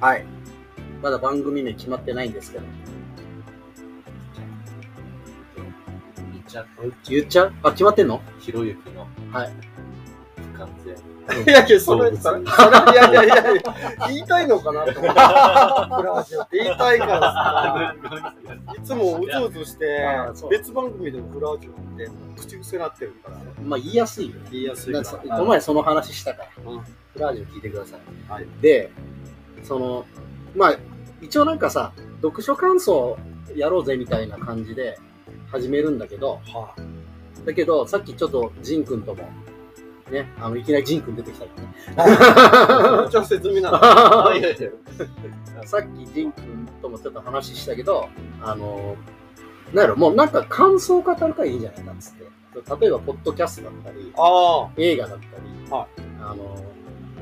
はい。まだ番組名決まってないんですけど。言っちゃう？言っちゃう？あ、決まってんの？ひろゆきのはい。不完全。いやいや、それ、それ、いやいやいやいや、言いたいのかなと思って。フラジオって言いたいからさ、いつもうずうずして別番組でもフラジオって口癖になってるから、まあ言いやすいよ。言いやすいかこの前その話したから、うんフラージュ聞いてください。はいで、その、まあ、一応なんかさ、読書感想やろうぜみたいな感じで始めるんだけど、ら。はだけど、さっきちょっとジン君とも、ね、あの、いきなりジン君出てきたりね。い。めっちゃ説明なの。さっきジン君ともちょっと話したけど、あの、なんやろ、もうなんか感想を語るからいいんじゃないかっつって。例えば、ポッドキャストだったり、あ映画だったり、はあの、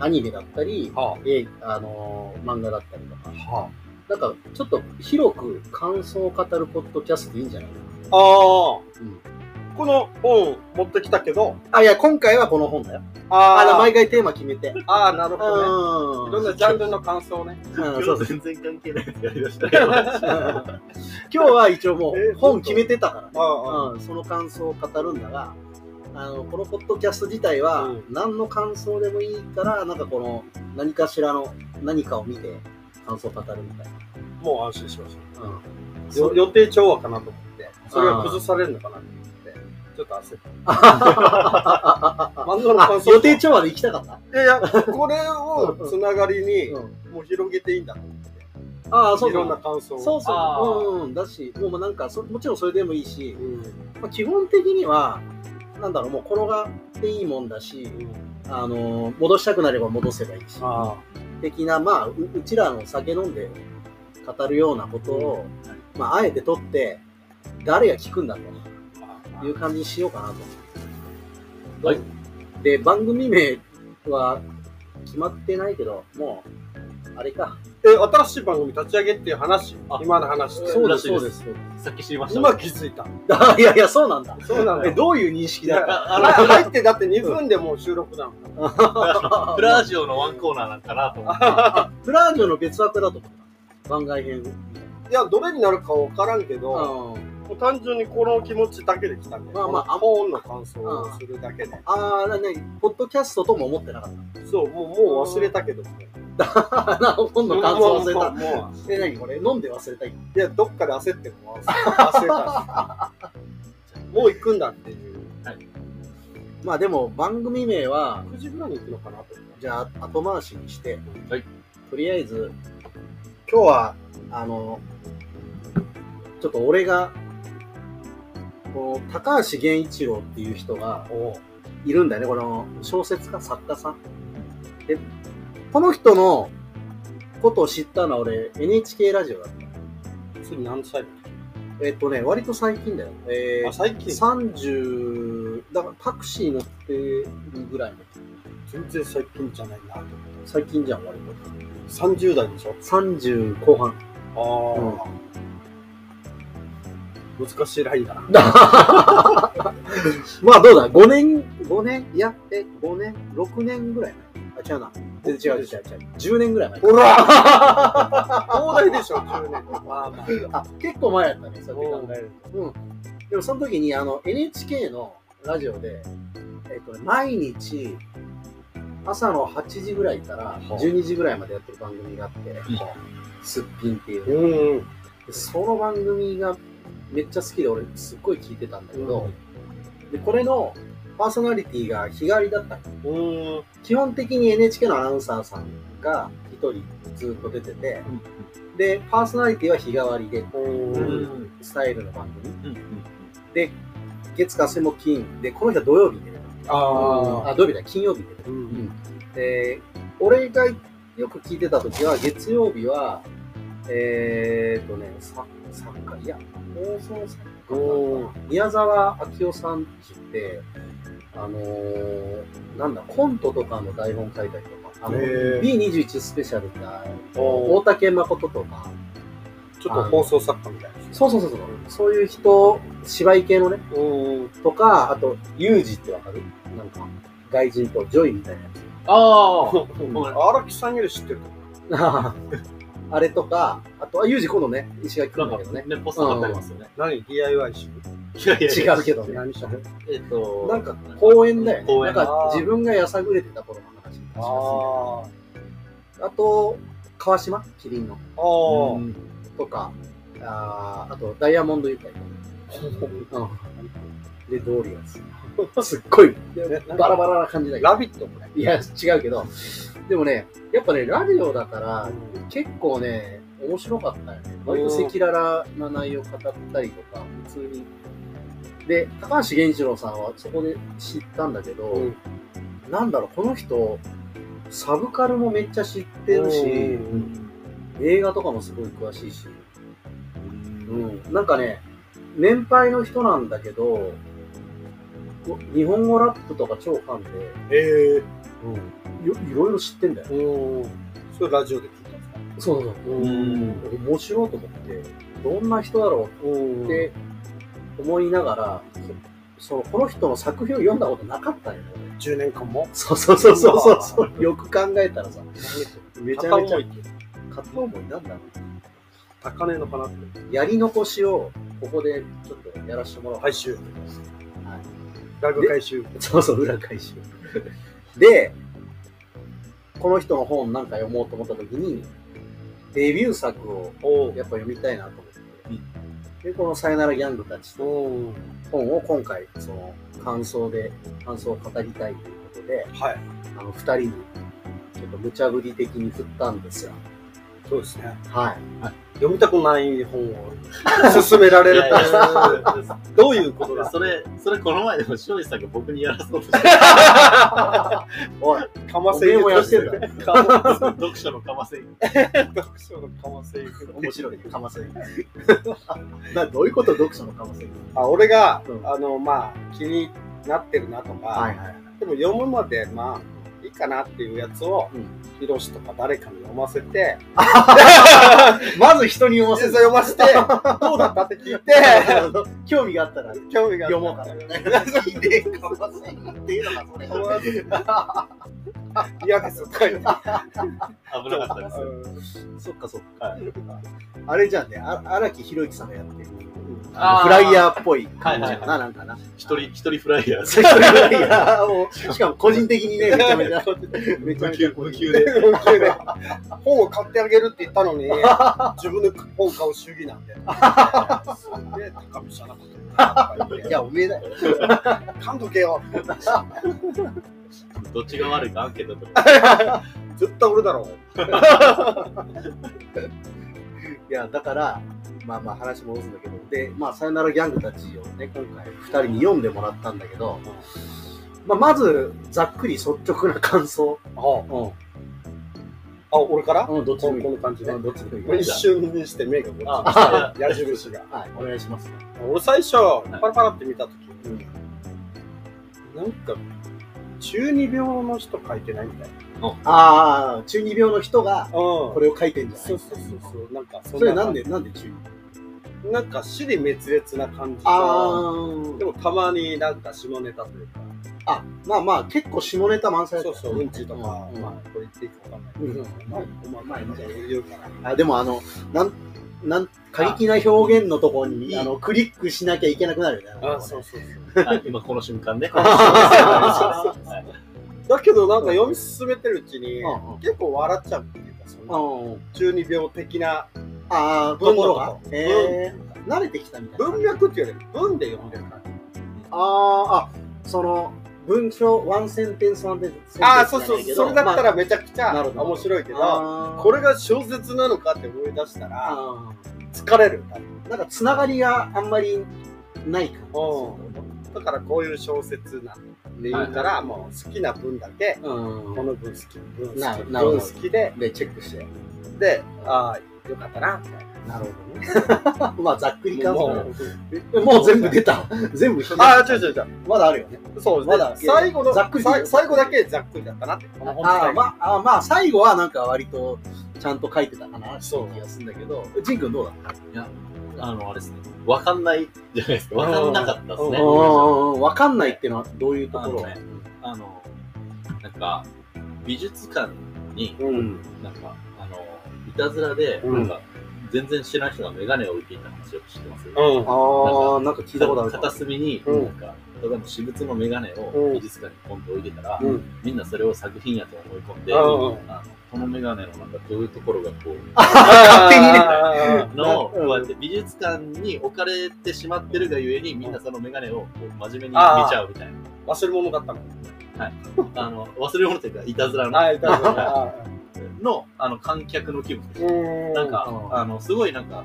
アニメだったり、あ。は映あの漫画だったりとか、あ。はなんかちょっと広く感想を語るポッドキャストでいいんじゃない？かあ。ああ。うんこの本持ってきたけど、な。あ、いや、今回はこの本だよ。ああ毎回テーマ決めて。ああ、なるほどね。うんいろんなジャンルの感想ね。うんそう全然関係ないやりました。今日は一応もえう本決めてたからね。ああ。うん、その感想を語るんだが、あの、このポッドキャスト自体はうん何の感想でもいいから、なんかこの何かしらの何かを見て感想を語るみたいもう安心しました。な。うん。よ予定調和かなと思って、それが崩されるのかなと思って、ちょっと焦った。漫画のあ感想予定調和で行きたかった？いやいや、これをつながりに、うんもう広げていいんだと思って。ああ、そういろんな。感想を。そうあそう。うんうん。だし、もうなんかそ、もちろんそれでもいいし、うん。まあ、基本的には、なんだろう、もう転がっていいもんだし、あのー戻したくなれば戻せばいいし、あ的な、まあう、うちらの酒飲んで語るようなことを、まあ、あえて取って、誰が聞くんだあ。という感じにしようかなと。はい。で、番組名は決まってないけど、もう、あれか。え、新しい番組立ち上げっていう話あ今の話で。そうです、そうですす。さっき知りました。今気づいた。あ いやいや、そうなんだ。え、そうなんだよ。どういう認識だった？あら 入ってだって2分でもう収録なの。フラージオのワンコーナーなんかなと思って。プラージョの別枠だと思った。番外編。いや、どれになるかわからんけど、もあう単純にこの気持ちだけで来たんで、まあまあこの本の感想をするだけで。あー、なに、ポッドキャストとも思ってなかっそう、もうもう忘れたけども。た。本の感想忘れた。え、なにこれ飲んで忘れたい？いや、どっかで焦ってるの忘れたし。もう行くんだっていう。まあでも、番組名は、9時ぐらいに行くのかなとじゃあ後回しにして、はいとりあえず、今日は、あの、ちょっと俺が、この高橋源一郎っていう人がいるんだよね、この小説家、作家さん。で、この人のことを知ったのは俺、NHK ラジオだった。た。次何歳えっとね、割と最近だよ。えあ、ー、最近30、だからタクシー乗ってるぐらいの。全然最近じゃないな。最近じゃん、割30代でしょ？と。30後半。ああ、難しいラインだな。まあどうだ ?5 年、5年？いや、え、5年 ?6 年ぐらい前あ、違うな。全然違う違う違う。10年ぐらい前。ほら東大でしょ、10年。まあまあ。あ、結構前やったね、そうやって考えると。うん。でもその時に、あの、NHK のラジオで、えっとね、毎日、朝の8時ぐらいから12時ぐらいまでやってる番組があって、すっぴんっていう。うん。でその番組がめっちゃ好きで俺すっごい聞いてたんだけど、でこれのパーソナリティが日替わりだった。基本的に NHK のアナウンサーさんが一人ずっと出てて、でパーソナリティは日替わりでうん。スタイルの番組。うんで月火水木金。でこの人は土曜日に出てあたあ土曜日だ。金曜日に出てた、う。うん。ん、で俺がよく聞いてた時は月曜日はえー、っとねさ作家いや放送作家。おかな宮沢明夫さんって言ってあのー、なんだコントとかの台本書いたりとかあのへー。B21 スペシャルって大竹誠とか。ちょっと放送作家みたいな。そうそうそうそう。そういう人芝居系のね。うん。とかあとユージってわかる？なんか外人とジョイみたいなやつ。ああ、荒木さんより知ってる。と あれとか、あとは、ユージ今度ね、石垣来なんかるんだけどね。ね、ポスター貼ってありますよね。何 ?DIY 集？いやいやいや違うけどね。何したの？えっと、なんか公園だよね。公園なんか自分がやさぐれてた頃の話しますああと、川島？キリンの。あ。あうんとか、あーあと、ダイヤモンドユカイうん。で、ドーリアス。すっごい、あ。バラバラな感じだけど。ラビットこれ。いや、違うけど。でもね、やっぱね、ラジオだから、結構ね、面白かったよね。割と赤裸々な内容語ったりとか、普通に。で、高橋源一郎さんはそこで知ったんだけど、うん。なんだろう、この人、サブカルもめっちゃ知ってるし、うん映画とかもすごい詳しいし、うん、なんかね、年配の人なんだけど、日本語ラップとか超ファンで、えよいろいろ知ってんだよ。それラジオで聞いたんですか？そうそうそう。うん。面白いと思って、どんな人だろううん。って思いながら、そそのこの人の作品を読んだことなかったんよね。10年間も？そうそうそうそうそう。そう。よく考えたらさ、めちゃめちゃ。片思い片思いなんだろう。高値の花って。やり残しをここでちょっとやらせてもらおう。回収はい。ラグ回収。そうそう、裏回収。で、この人の本なんか読もうと思った時に、デビュー作をおやっぱ読みたいなと思って、で、このさよならギャングたちとう。ん本を今回、その感想で、感想を語りたいということで、はい。あの、二人に、ちょっと無茶ぶり的に振ったんですよ。そうですね。はい。読みたくない本を勧められる。どういうことだ？それ、それこの前でも庄司さんが僕にやらそうとしておい、かまおめえもやってんだ。読書のかません。読書のかませ面白い。ね、かません。な、どういうこと？読書のかません。あ俺が、うん。あのまあ気になってるなとか、はいはい。でも読むまでまあいいかなっていうやつをうんヒロシとか誰かに読ませて まず人に読ませ読ませて どうだったって聞いて興味があったら興味があ読もうかな。いいね、かませんっていうのがそれ。嫌ですとか言って危なかったですよ。そっかそっか。はいあれじゃんね、あ荒木宏之さんがやってる。フライヤーっぽい感じかな、なんかな。一人、一人フライヤー。フライヤーを、しかも個人的にね、めちゃめちゃ、めちゃめちゃ無給で。本を買ってあげるって言ったのに 自分で本買う主義なんで。すげえ高飛車なこといや、上だよ。噛んどけよ。どっちが悪いかアンケートと 絶対俺だろ。いや、だから、まあまあ話戻すんだけど、で、まあ、さよならギャングたちをね、今回二人に読んでもらったんだけど、まあ、まず、ざっくり率直な感想。あ、うあ俺から？ん。うん、どっちこもいい。この感じねうん。どっちもいい。一瞬にして目がこっち矢印が。はい、お願いします。俺最初、パラパラって見たとき、うん。なんか、中二病の人書いてないみたいな。ああ、中二病の人が、うん。これを書いてんじゃないそうそうそうそう。なんか、それなんで、なんで中二？なんか、死に滅裂な感じあでもたまになんか下ネタというか、あ、あ、まあまあ、結構下ネタ満載そうそう、うんちとか、うんまあ、これ言っていいかわかんないけど、うんまあ、まあ、まあ、まあ、言うから。あでもあの、なん、なん、過激な表現のところに、あの、クリックしなきゃいけなくなるよね。あ、そうそうそう。はい今この瞬間ね。あ だけど、なんか読み進めてるうちに、結構笑っちゃうっていうか、そのうん。中二病的なああ、ところが。ええ慣れてきたみたいな。文脈っていうより文で読んでる感じ。ああ、あ、その、文章、ワンセンテンスワンセンテンス。ああ、そうそう、それだったらまめちゃくちゃ面白いけど、これが小説なのかって思い出したら、あ疲れる。ーなんか、つながりがあんまりない感じ。うだからこういう小説なんで言うから、もう好きな文だけ、うん。この文好き、文好き、文好きで、で、チェックして。で、ああ、よかったな、みたいな。なるほどね。まあ、ざっくり感想もうえもう全部出た。全部ああ、違う違う違う。まだあるよね。そうまだで最後のざっくり最後だけざっくりだったなって。この本自あまあ、あまあ、最後はなんか割とちゃんと書いてたかなってそう気がするんだけど、ジン君どうだった？あの、あれですね。わかんないじゃないですか。わかんなかったですね。うんわかんないっていうのはどういうところ？あのなんか、美術館に、うん。なんか、たずらで、うん。なんか、全然知らない人がメガネを置いていた話を知ってますうん。ああ、なんか聞いたことある片隅に、うん。なんか、例えば私物のメガネをうん。美術館にポンと置いてたら、うん。みんなそれを作品やと思い込んで、うん。あのこのメガネのなんかどういうところがこう、勝手にね。のをこうやって美術館に置かれてしまってるがゆえにみんなそのメガネをこう真面目に見ちゃうみたい忘れ物だったの。なあの忘れ物というかいたずらの。はい、大丈夫。のあの観客の気分。なんかうんあのすごいなんか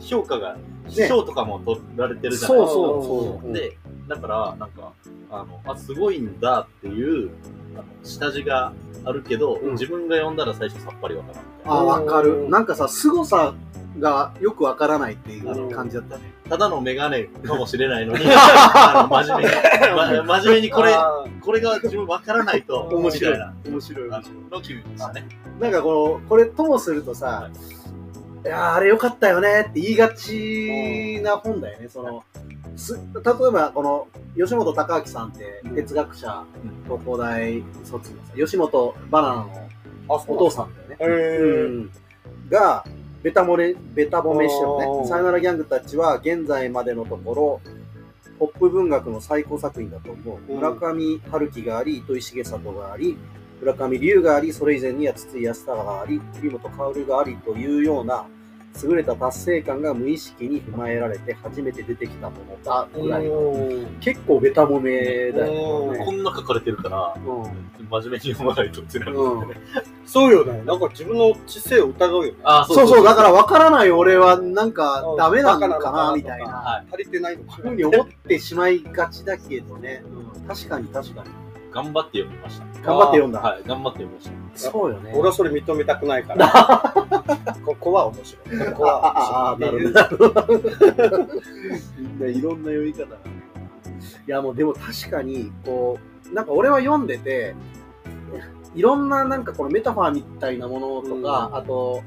評価がね。賞とかも取られてるじゃないですか。そう。そう。でだからなんかあのあすごいんだっていうあの下地があるけど、うん。自分が読んだら最初さっぱりわからんみたいな。ああ、わかうる。んなんかさ、凄さがよくわからないっていう感じだったね。ただのメガネかもしれないのに あの真面目に、ま、真面目にこれあこれが自分わからないと面白い。な。面白い。あのの気分でしたね。なんかこの、これともするとさ、い。やーあれよかったよねって言いがちな本だよね。その、す例えばこの、吉本隆明さんって哲学者、東工大卒のさ、吉本バナナのあ、お父さんだよね。うんが、ベタ漏れ、ベタ褒めしてるおね。ーさよならギャングたちは現在までのところ、ポップ文学の最高作品だと思う。うん村上春樹があり、糸井重里があり、村上龍があり、それ以前には筒井康隆があり、栗本薫がありというような優れた達成感が無意識に踏まえられて初めて出てきたものだぐらい。うん結構ベタ褒めだよね。こんな書かれてるからうん真面目に読まないとってなるんですよね、そうよね。なんか自分の知性を疑うよね。あそうそう、だから分からない俺はなんかうんダメなのかなみたいな。は足りてないのかなふうに思ってしまいがちだけどね。確かに確かに。頑張って読みました頑張って読んだ。はい頑張って読みましたそうよね。俺はそれ認めたくないから。ここは面白い。ここああ、ああ、は面白い。なるほど。みんないろんな読み方がある。いや、もうでも確かに、こう、なんか俺は読んでて、いろんななんかこのメタファーみたいなものとか、うんあと、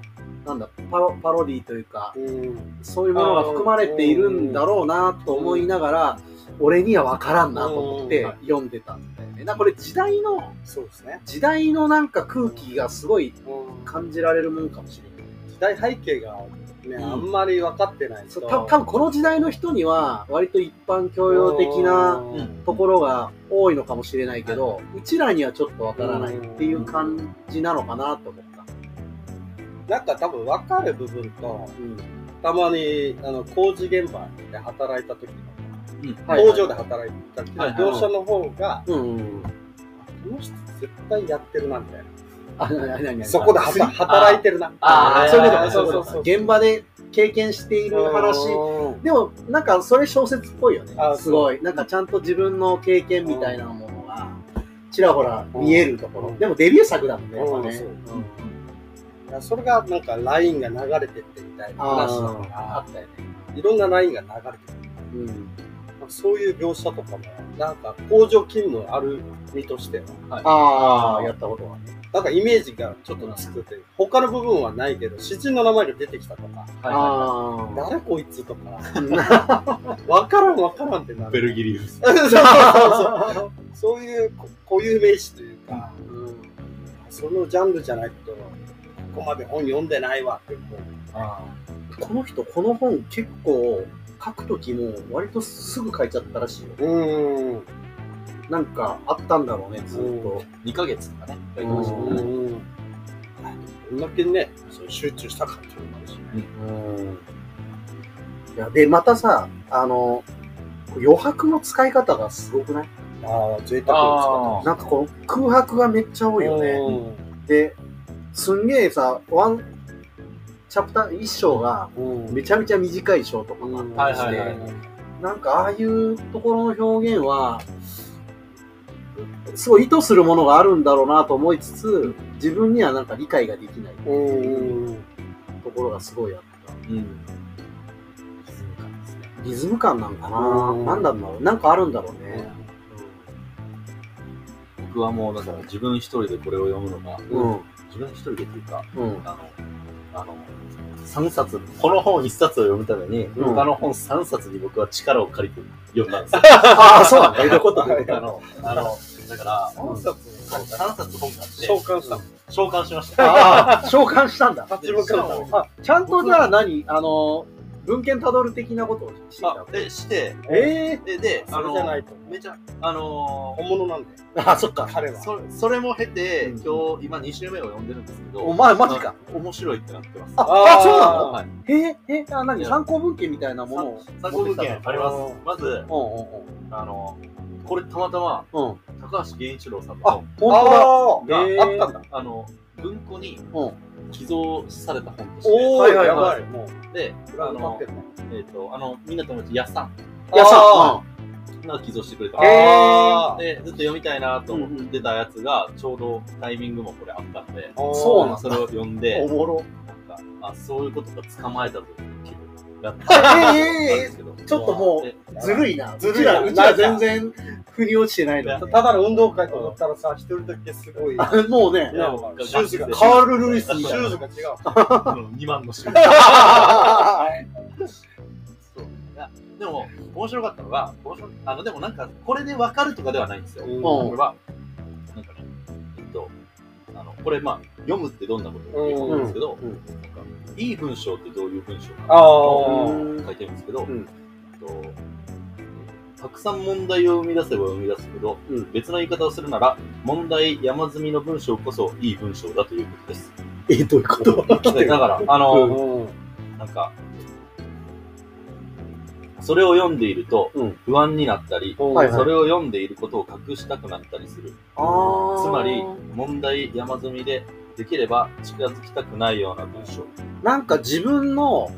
なんだパロ、パロディというか、うんそういうものが含まれているんだろうなと思いながら、俺には分からんなと思ってうん読んでたんだよね。なこれ時代の、そうですね。時代のなんか空気がすごいうん感じられるもんかもしれない。時代背景がね、んあんまり分かってないと。多分この時代の人には割と一般教養的なうんところが多いのかもしれないけど、うちらにはちょっとわからないっていう感じなのかなと思った。なんか多分分かる部分と、うんたまにあの工事現場で働いた時の、工場で働いた時はいの業者の方が、うんうん。この人絶対やってるなみたいあ、な。そこで働いてるな。あーそういうことか、そそそそうういう。現場で経験している話。うんでも、なんかそれ小説っぽいよねあ。すごい。なんかちゃんと自分の経験みたいなものが、ちらほら見えるところ。うんでもデビュー作だもんね、やっぱね。うんそれがなんかラインが流れてってみたいな話だあかあったよね。ら、いろんなラインが流れてる。うん。まあそういう描写とかも、なんか工場勤務ある身としては、ああ、やったことは。ね。なんかイメージがちょっとつくて、他の部分はないけど、詩人の名前が出てきたとか、ああ。誰こいつとか、う んわからんわからんってなる。ベルギリウス。そうそうそういうこ固有名詞というか、そのジャンルじゃないと、ここまで本読んでないわって思う。この人、この本結構書くときも割とすぐ書いちゃったらしいよ。うん。なんかあったんだろうね、ずっと。2ヶ月とかね書いましたねうん。どんだけね、そう集中したかっていうのもあるし。いや、で、またさ、あの、余白の使い方がすごくない？ああ、贅沢なんかこの空白がめっちゃ多いよね。ね。で、すんげえさ、ワン、チャプター、一章がうんめちゃめちゃ短い章とかがあったりして、なんかああいうところの表現は、すごい意図するものがあるんだろうなと思いつつ、自分にはなんか理解ができないうん。ところがすごいあった。うんリズム感なんかな、うんなんだろうなんかあるんだろうね。僕はもうだから自分一人でこれを読むのが。自分一人でっていうかうん。あのあの3冊この本1冊を読むために、うん。他の本3冊に僕は力を借りて読んだんですよ。あ あ、そうなんだ。いうことあの。あのだから3冊3冊本があって。召喚した。の。召喚しました。ああ、召喚したんだ。立ち向かうあ、ちゃんとじゃあ何？あの、文献たどる的なことをしてたあで、して、えで、で、あそれじゃなの、いとめちゃ、あの本物なんだよえあ、そっか。彼はそそれも経て、うん今日、今2週目を読んでるんですけど、お前、マジか。あ面白いってなってます。あ、あーあ、そうなの？はい。ええ、あ、何？参考文献みたいなものを参考文献あります。まず、うんうんあの、これたまたま、うん。うん。高橋源一郎さんあの、、本当だ。あへーああったんだあの、文庫にうん。寄贈された本として、おおはいはいはい。やばい。もう。で、あのえっ、と、あの、みんな友達、やさん。いやさ、が寄贈してくれた。で、ずっと読みたいなと思ってたやつが、ちょうどタイミングもこれあったので、そうなんだ。それを読んうん。で、おもろ。なんか、あ、そういうことが捕まえたという気分だった。ちょっともでう、ずるいな。ずるいな。うちら、全然、腑に落ちてないの。ただの運動会と思ったらさ一人だけすごい。あもうね。シューズが。カール・ルイスみシたいなューズが違う。2万の種類。そう。いやでも、面白かったのが、面白いあの、でもなんか、これで分かるとかではないんですよ。うん。これは、なんかね、えっと、あの、これまあ、読むってどんなことかっていうんですけど、うんうん。なんか、いい文章ってどういう文章か書いてるんですけど、とたくさん問題を生み出せば生み出すほど、うん。別の言い方をするなら、問題山積みの文章こそいい文章だということです。え、どういうこと？で だから、あの、うん。なんか、それを読んでいるとうん。不安になったり、はいはい。それを読んでいることを隠したくなったりする。つまり、問題山積みで、できれば近づきたくないような文章。なんか自分の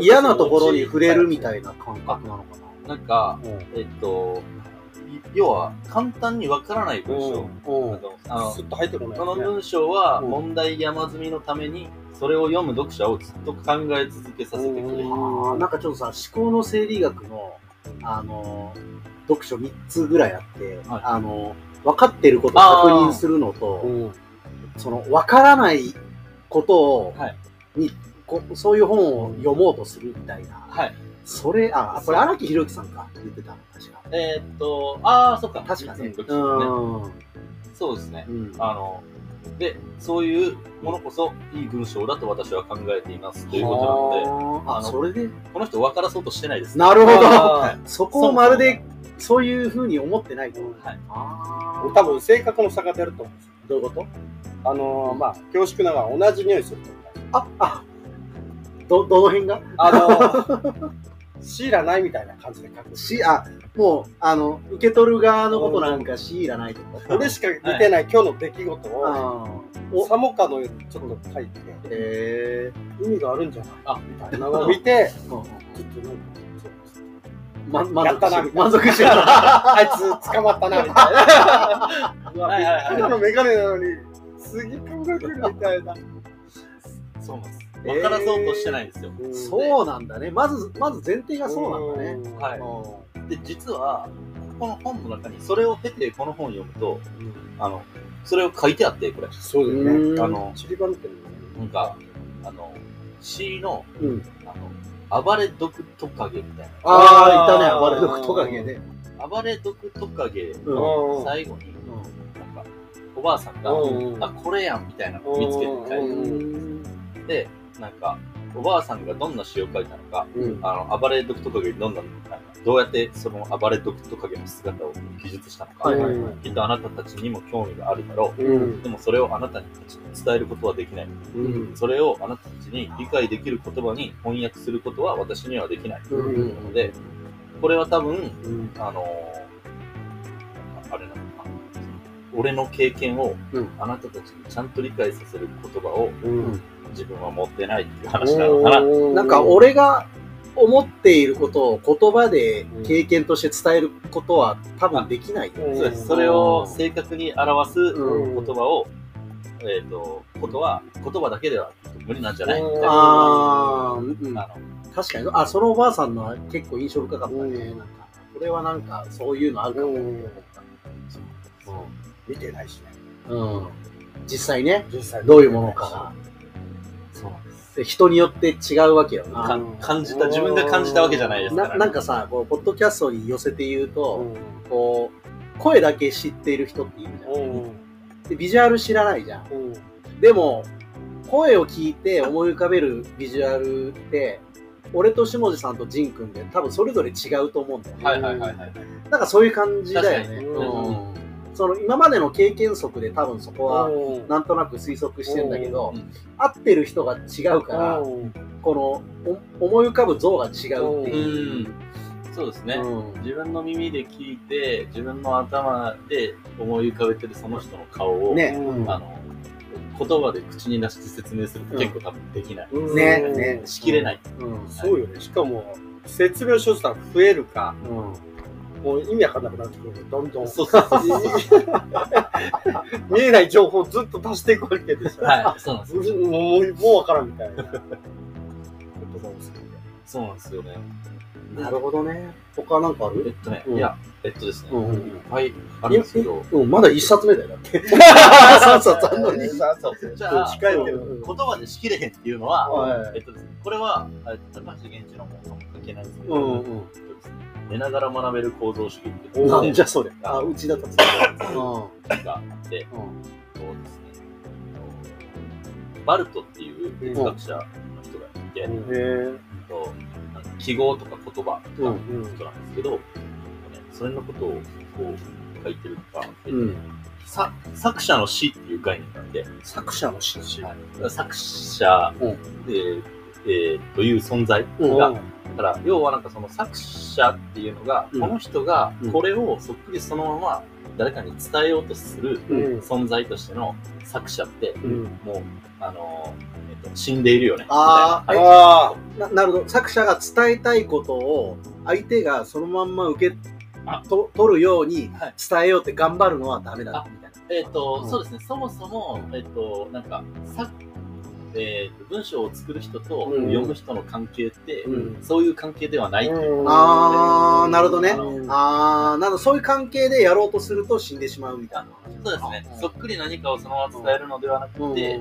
嫌なところに触れるみたいな感覚なのかな。んか、な。えっと、い要は簡単にわからない文章。あのスッと入ってこないこの文章はうん。問題山積みのために、それを読む読者をずっと考え続けさせてくれる。なんかちょっとさ、思考の生理学の、あの、読書3つぐらいあって、はい。あの、分かってることを確認するのと、うんその、分からないことを、はいにこそういう本を読もうとするみたいな。はい。それ、あ、これ荒木宏之さんか、言ってたの、確か。えーっと、ああ、そっか。確かね。うんそうですね。うん。あの、で、そういうものこそいい文章だと私は考えていますということなので、あ、あのそれで？この人を分からそうとしてないです。なるほど。あそこをまるで、そういうふうに思ってないと。はい。あー多分性格の差が出ると思うんですよどういうこと？あのーまあ恐縮ながら同じ匂いするとあ、あ、ど、どの辺が？あのー シーラないみたいな感じで書く。し、あ、もう、あの、受け取る側のことなんか強いらないと俺しか見てない今日の出来事をあー。お、サモカのようにちょっと書いて。へ意味があるんじゃない？あみたいな。のを見て。ー。ちょっとなんかま、満足してる。満足してる。あいつ捕まったなみたいな うわはいはいはい今のメガネなのにすげえ考えてるみたいなそうなんです。分からそうとしてないんですよ。そうなんだね。まず、まず前提がそうなんだね。ねはいで、実は、この本の中に、それを経てこの本を読むと、あの、それを書いてあって、これ。そうだよねうんあの、散りばめてるなんか、あの、詩の、うん。あの、暴れ毒トカゲみたいああ、いたね。暴れ毒トカゲね。な。暴れ毒トカゲうんの最後に、うなんか、おばあさんが、うんあ、これやんみたいなのを見つけて書いてうんん。で、なんか、おばあさんがどんな詩を書いたのか、うんあの、暴れ毒トカゲにどんな、なんかどうやってその暴れ毒トカゲの姿を記述したのか、はいはいはいきっとあなたたちにも興味があるだろう。うんでもそれをあなたたちに伝えることはできない。うんそれをあなたたちに理解できる言葉に翻訳することは私にはできない。うんので、これは多分、うんあのーあれなのかな。俺の経験をうんあなたたちにちゃんと理解させる言葉をうん自分は持ってないっていう話なのかな。なんか、俺が思っていることを言葉で経験として伝えることは多分できないよ。うんそうです。それを正確に表すうん言葉を、えっ、と、ことは、言葉だけでは無理なんじゃない？みたいな。ああ、うんあの確かに。あ、そのおばあさんのは結構印象深かったね。うんなんか、これはなんか、そういうのあるかもって思った。見てないしねうん。うん実際ね、実際どういうものかが。そうなんです。で人によって違うわけよな。か感じた、自分が感じたわけじゃないですから、ななんかさ、こう、ポッドキャストに寄せて言ううと、んこう、声だけ知っている人っているじゃん。うんで、ビジュアル知らないじゃん。うんでも、声を聞いて思い浮かべるビジュアルって、俺と下地さんとジン君で多分それぞれ違うと思うんだよね。はいはいはいはい。なんかそういう感じだよね。その今までの経験則で多分そこはうん。なんとなく推測してんだけど、うん。合ってる人が違うから、このお思い浮かぶ像が違うっていう。そうですね。うん。自分の耳で聞いて、自分の頭で思い浮かべてるその人の顔を、ね。あの、言葉で口に出して説明すると結構多分できない。ねね。しきれない。うん。そうよね。しかも、説明書したら増えるか、うんもう意味わかんなくなってくるどんどん。そうそうそうそう。見えない情報をずっと足していくわけですよ。はい、そうなんですよ。もう、もうわからんみたいな。言葉をするそうなんですよね。なるほどね。他なんかあえっるとね、うんいや、えっとですね、うんいっぱいあるんですけど、うん、まだ一冊目だよ、だって。3冊あんのに。そうじゃあ、近いけどうん言葉でしきれへんっていうのは、はえっとですね、これは、えっと高橋源一のも関係ないんですけど、うんうん寝ながら学べる構造主義っていうなんじゃそれ。あ、うちだった。うがあって、ん。そうですね、バルトっていう哲学者の人がいて、へうんとなんか記号とか言葉とかの人なんですけど、ねそれのことをこう書いてるとうん。さ作者の死っていう概念があって、作者の詩。はい作者、うんえーえーという存在うんが、だから要はなんかその作者っていうのが、うん。この人がうん。これをそっくりそのまま誰かに伝えようとするうん。存在としての作者って、うん。もう、あのーえっと死んでいるよね。ああななるほど。作者が伝えたいことを相手がそのまんま受けあ。と取るようにはい。伝えようって頑張るのはダメだみたいな。えっ、と、うん。そうですね、そもそも、えっ、と、なんか、さえーと文章を作る人とうん。読む人の関係って、うん。そういう関係ではないっていう。あーなるほどね。あのあー、なのそういう関係でやろうとすると死んでしまうみたいな。そうですね。う、んそっくり何かをそのまま伝えるのではなくて、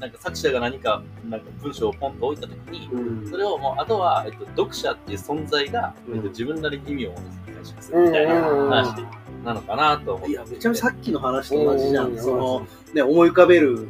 なんか作者が何か、なんか文章をポンと置いたときに、うん。それをもう、あとは、えっと、読者っていう存在が、うん。えっと、自分なりに意味を持たせて解釈するみたいな話なのかなと思って。いや、めちゃめちゃさっきの話と同じじゃん。うん。その、ね、思い浮かべる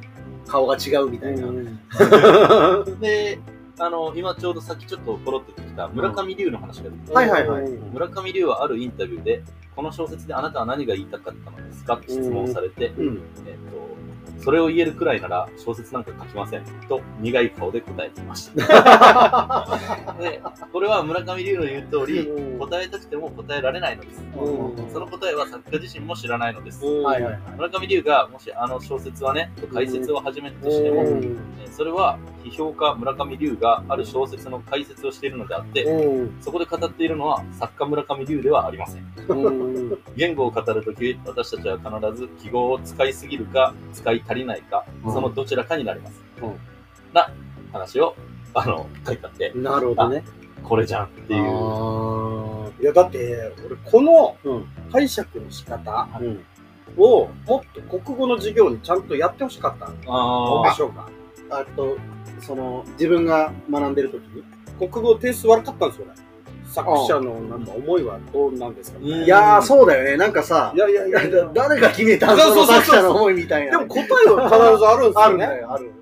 顔が違うみたいな。で、あの、今ちょうどさっきちょっとポロッと出てきた村上龍の話が出てきた。はいはいはい。村上龍はあるインタビューで、この小説であなたは何が言いたかったのですかって質問されて、うん。えっと、それを言えるくらいなら小説なんか書きません。と苦い顔で答えていました。で、これは村上龍の言う通り、答えたくても答えられないのです。うんその答えは作家自身も知らないのです。はいはいはい。村上龍がもしあの小説はね、と解説を始めたとしても、それは批評家村上龍がある小説の解説をしているのであって、そこで語っているのは作家村上龍ではありません。言語を語るとき、私たちは必ず記号を使いすぎるか、使い足りないか、うんそのどちらかになります。うんな話を、あの、書いてあって、なるほどね。これじゃんっていう。あいや、だって、俺、このーうん。解釈の仕方うん。を、もっと国語の授業にちゃんとやってほしかったの。あ文章が。あと、その、自分が学んでる時に。国語点数悪かったんですよ、俺。作者のなんか思いはどうなんですかみたいなうんいやー、そうだよね。なんかさい、やいやいや。誰が決めたんその作者の思いみたいな。でも答えは必ずあるんですあよね。るんだよ、ある。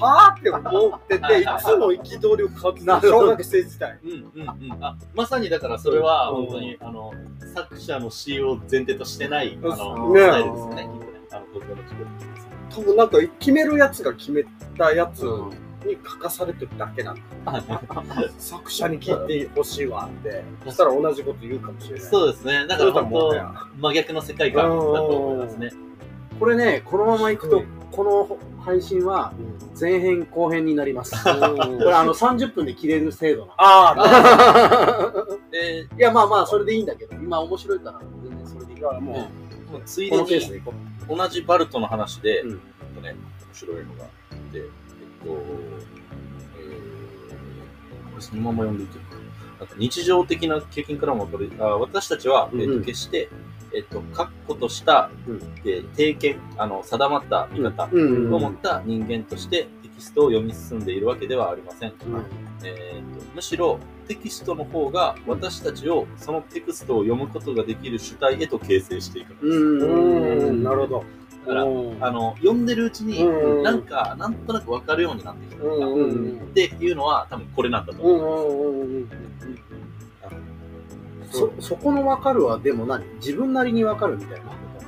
はぁって思ってて、いつも憤りを感じた。小学生時代。うんうんうん。あ、まさにだからそれはうん本当に、あの、作者の詩を前提としてない、あの、ねスタイルですよね、多分なんか決めるやつが決めたやつうんに書かされてるだけなんだ。で作者に聞いてほしいわって。そしたら同じこと言うかもしれない。そうですね。だから本当真逆の世界観だと思いますね。これね、このままいくとうん、この配信は前編後編になります。こうんれあの30分で切れる制度なああ、の。で、いや、まあまあ、それでいいんだけど、今面白いから、全然それでいいから。もう、もうついでに同じバルトの話で、うんえっとね、面白いのがあって、と、えー、そのまま読んでいけるかな。なんか日常的な経験からも分かる、あ私たちは、えっとうん決して、えっと、確固とした、うんえー定見、あの、定まった見方を持った人間としてテキストを読み進んでいるわけではありません。うんえーとむしろテキストの方が私たちをそのテキストを読むことができる主体へと形成していくのです。うん。うん、なるほど。だから、うん。あの、読んでるうちに、うん。なんか、なんとなくわかるようになってきた。とか、っていうのは、多分これなんだとう。思う。んうんうん。うん。そ、そこの分かるは、でも何？自分なりに分かるみたい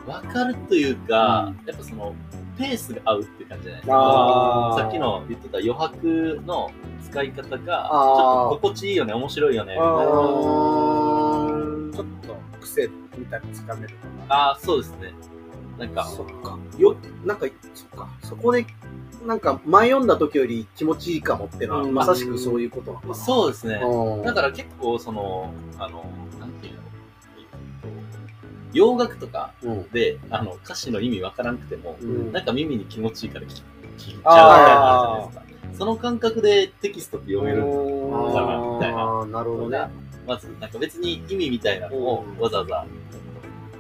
な？わかるというか、うん。やっぱその、ペースが合うって感じじゃないですか。さっきの言ってた余白の使い方が、ちょっと心地いいよね、面白いよね、みたいあな。ーちょっと癖みたいにつかめるかああ、そうですね。なんか、そっか。よ、なんか、そっか。そこで、なんか、前読んだ時より気持ちいいかもってのは、うんまさしくそういうことなのかな。そうですね。うんだから結構、その、あの、なんていうの、えっと洋楽とかうん。で、あの、歌詞の意味わからなくても、うんなんか耳に気持ちいいから聞聞いちゃうみたいなじゃないですか。その感覚でテキストって読めるんだな。みたいななるほどね。まず、なんか別に意味みたいなのをうんわざわざ、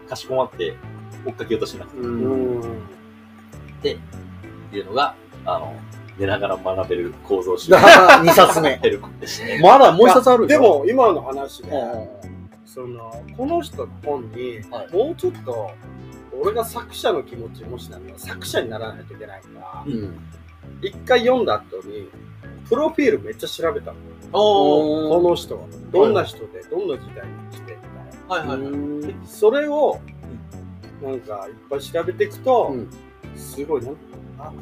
かしこまって追っかけようとしなくてう。うんん。いうのが、あの、寝ながら学べる構造式2 冊目。まだもう一冊あるで、も今の話で、うんそのこの人の本に、はいもうちょっと俺が作者の気持ちもしながら作者にならないといけないからうん。一回読んだ後にプロフィールめっちゃ調べたの。この人はどんな人でどんな時代に来てみたいはいはいはい。それをなんかいっぱい調べていくと、うん。すごいなんあ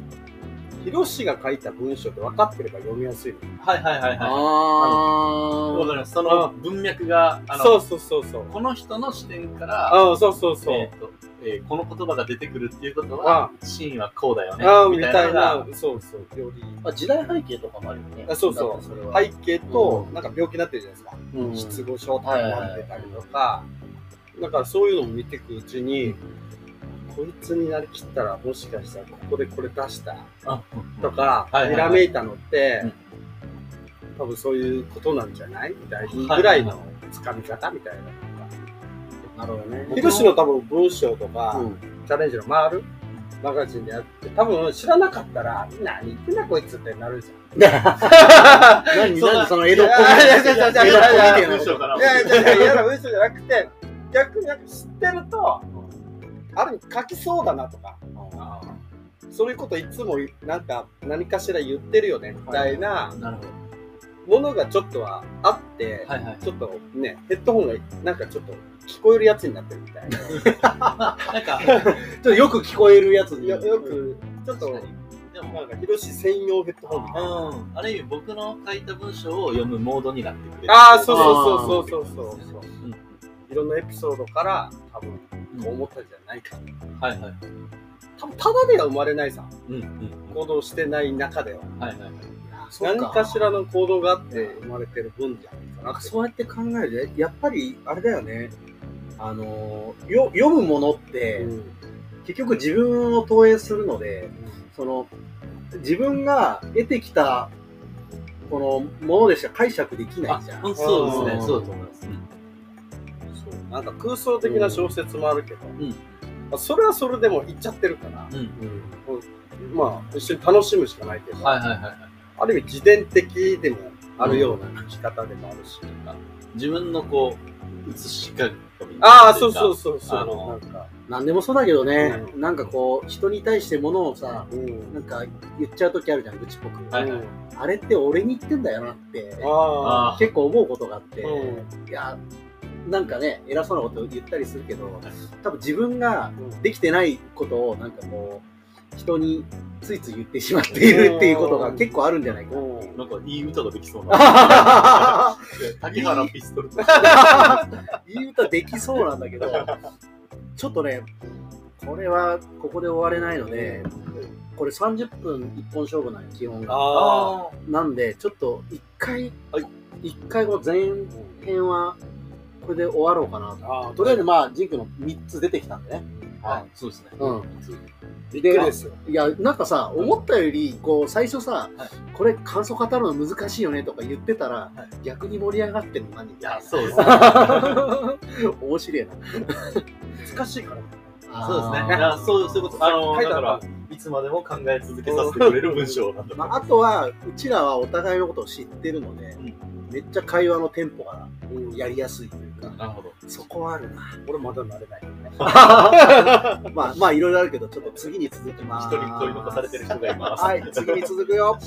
ヒロシが書いた文章って分かってれば読みやすいの。はいはいはいあはい。わかあります。その文脈が、あの、そうそうそうそう。この人の視点から、あそうそうそう、えーとえーこの言葉が出てくるっていうことは、シーンはこうだよね。ああみたいなそうそう。より。あ時代背景とかもあるよね。あそうそう。だってれは。背景とうん。なんか病気になってるじゃないですか、うん。失語症とかになってたりとか、だからそういうのを見ていくうちに、こいつになりきったらもしかしたらここでこれ出したあとか、ひらめいたのって、うん。多分そういうことなんじゃない？みたいなぐらいのつかみ方みたいなのなるほどね。が。ヒロシの多分文章とか、うん。チャレンジの回るマガジンでやって、多分知らなかったら、何言ってんだこいつってなるじゃん。何？何？その江戸っ子みたいないやいやいや、嫌な文章じゃなくて、逆になんか知ってると、ある意味書きそうだなとか、そういうこといつもなんか何かしら言ってるよねみたいな。ものがちょっとはあって、はいはい。ちょっとね、ヘッドホンがなんかちょっと聞こえるやつになってるみたいな。まあ、なんか、ちょっとよく聞こえるやつに。よよく、ちょっと、でも、なんか、ヒロシ専用ヘッドホンみたいな。うん、ある意味僕の書いた文章を読むモードになってくれる。ああ、そうそうそうそうそうそう。うんいろんなエピソードから多分、思ったんじゃないかな。はいはい。多分、ただでは生まれないさ。うんうん。行動してない中では。はいはい何かしらの行動があって生まれてる分じゃないかなって。そうやって考えると、やっぱり、あれだよね。あのー、よ読むものって、うん結局自分を投影するので、その、自分が得てきた、このものでしか解釈できないじゃん。うんそうですね。うんそうだと思います。なんか空想的な小説もあるけど、うんまあ、それはそれでも言っちゃってるから、うん。うん。まあ一緒に楽しむしかないけど、はいはいはいはい。ある意味自伝的でもあるような書き方でもあるし、自分のこう、映し鏡。ああそうそうそうそうあのなんか、なんでもそうだけどね、うなんかこう、人に対してものをさ、うんなんか言っちゃうときあるじゃん、愚痴っぽく。はいうんあれって俺に言ってんだよなって、結構思うことがあって、ういや、なんかね、偉そうなこと言ったりするけど、多分自分ができてないことを、なんかこう、人についつい言ってしまっているっていうことが結構あるんじゃないかな。うんなんかいい歌ができそうな。竹原ピストルとか。いい歌できそうなんだけど、ちょっとね、これはここで終われないので、これ30分一本勝負なんよ基本が。あなんで、ちょっと一回はい、一回こう前編はこれで終わろうかなと。とりあえずまあ、ジンクの3つ出てきたんでね。はい。そうですね。うん。びっくりですよいや、なんかさ、思ったより、こう、最初さ、はいこれ感想語るの難しいよねとか言ってたら、はい逆に盛り上がってるの何いや、そうですね。面白いな。難しいからそうですね。いやそうそういうこと。あの、書いてあるだから、いつまでも考え続けさせてくれる文章なんだとまあ、あとは、うちらはお互いのことを知ってるので、うんめっちゃ会話のテンポがうんやりやすいというか、か。なるほど。そこはあるな。俺まだなれないよね。まあ、まあ、いろいろあるけど、ちょっと次に続きます。一人取り残されてる人がいます。はい、次に続くよ。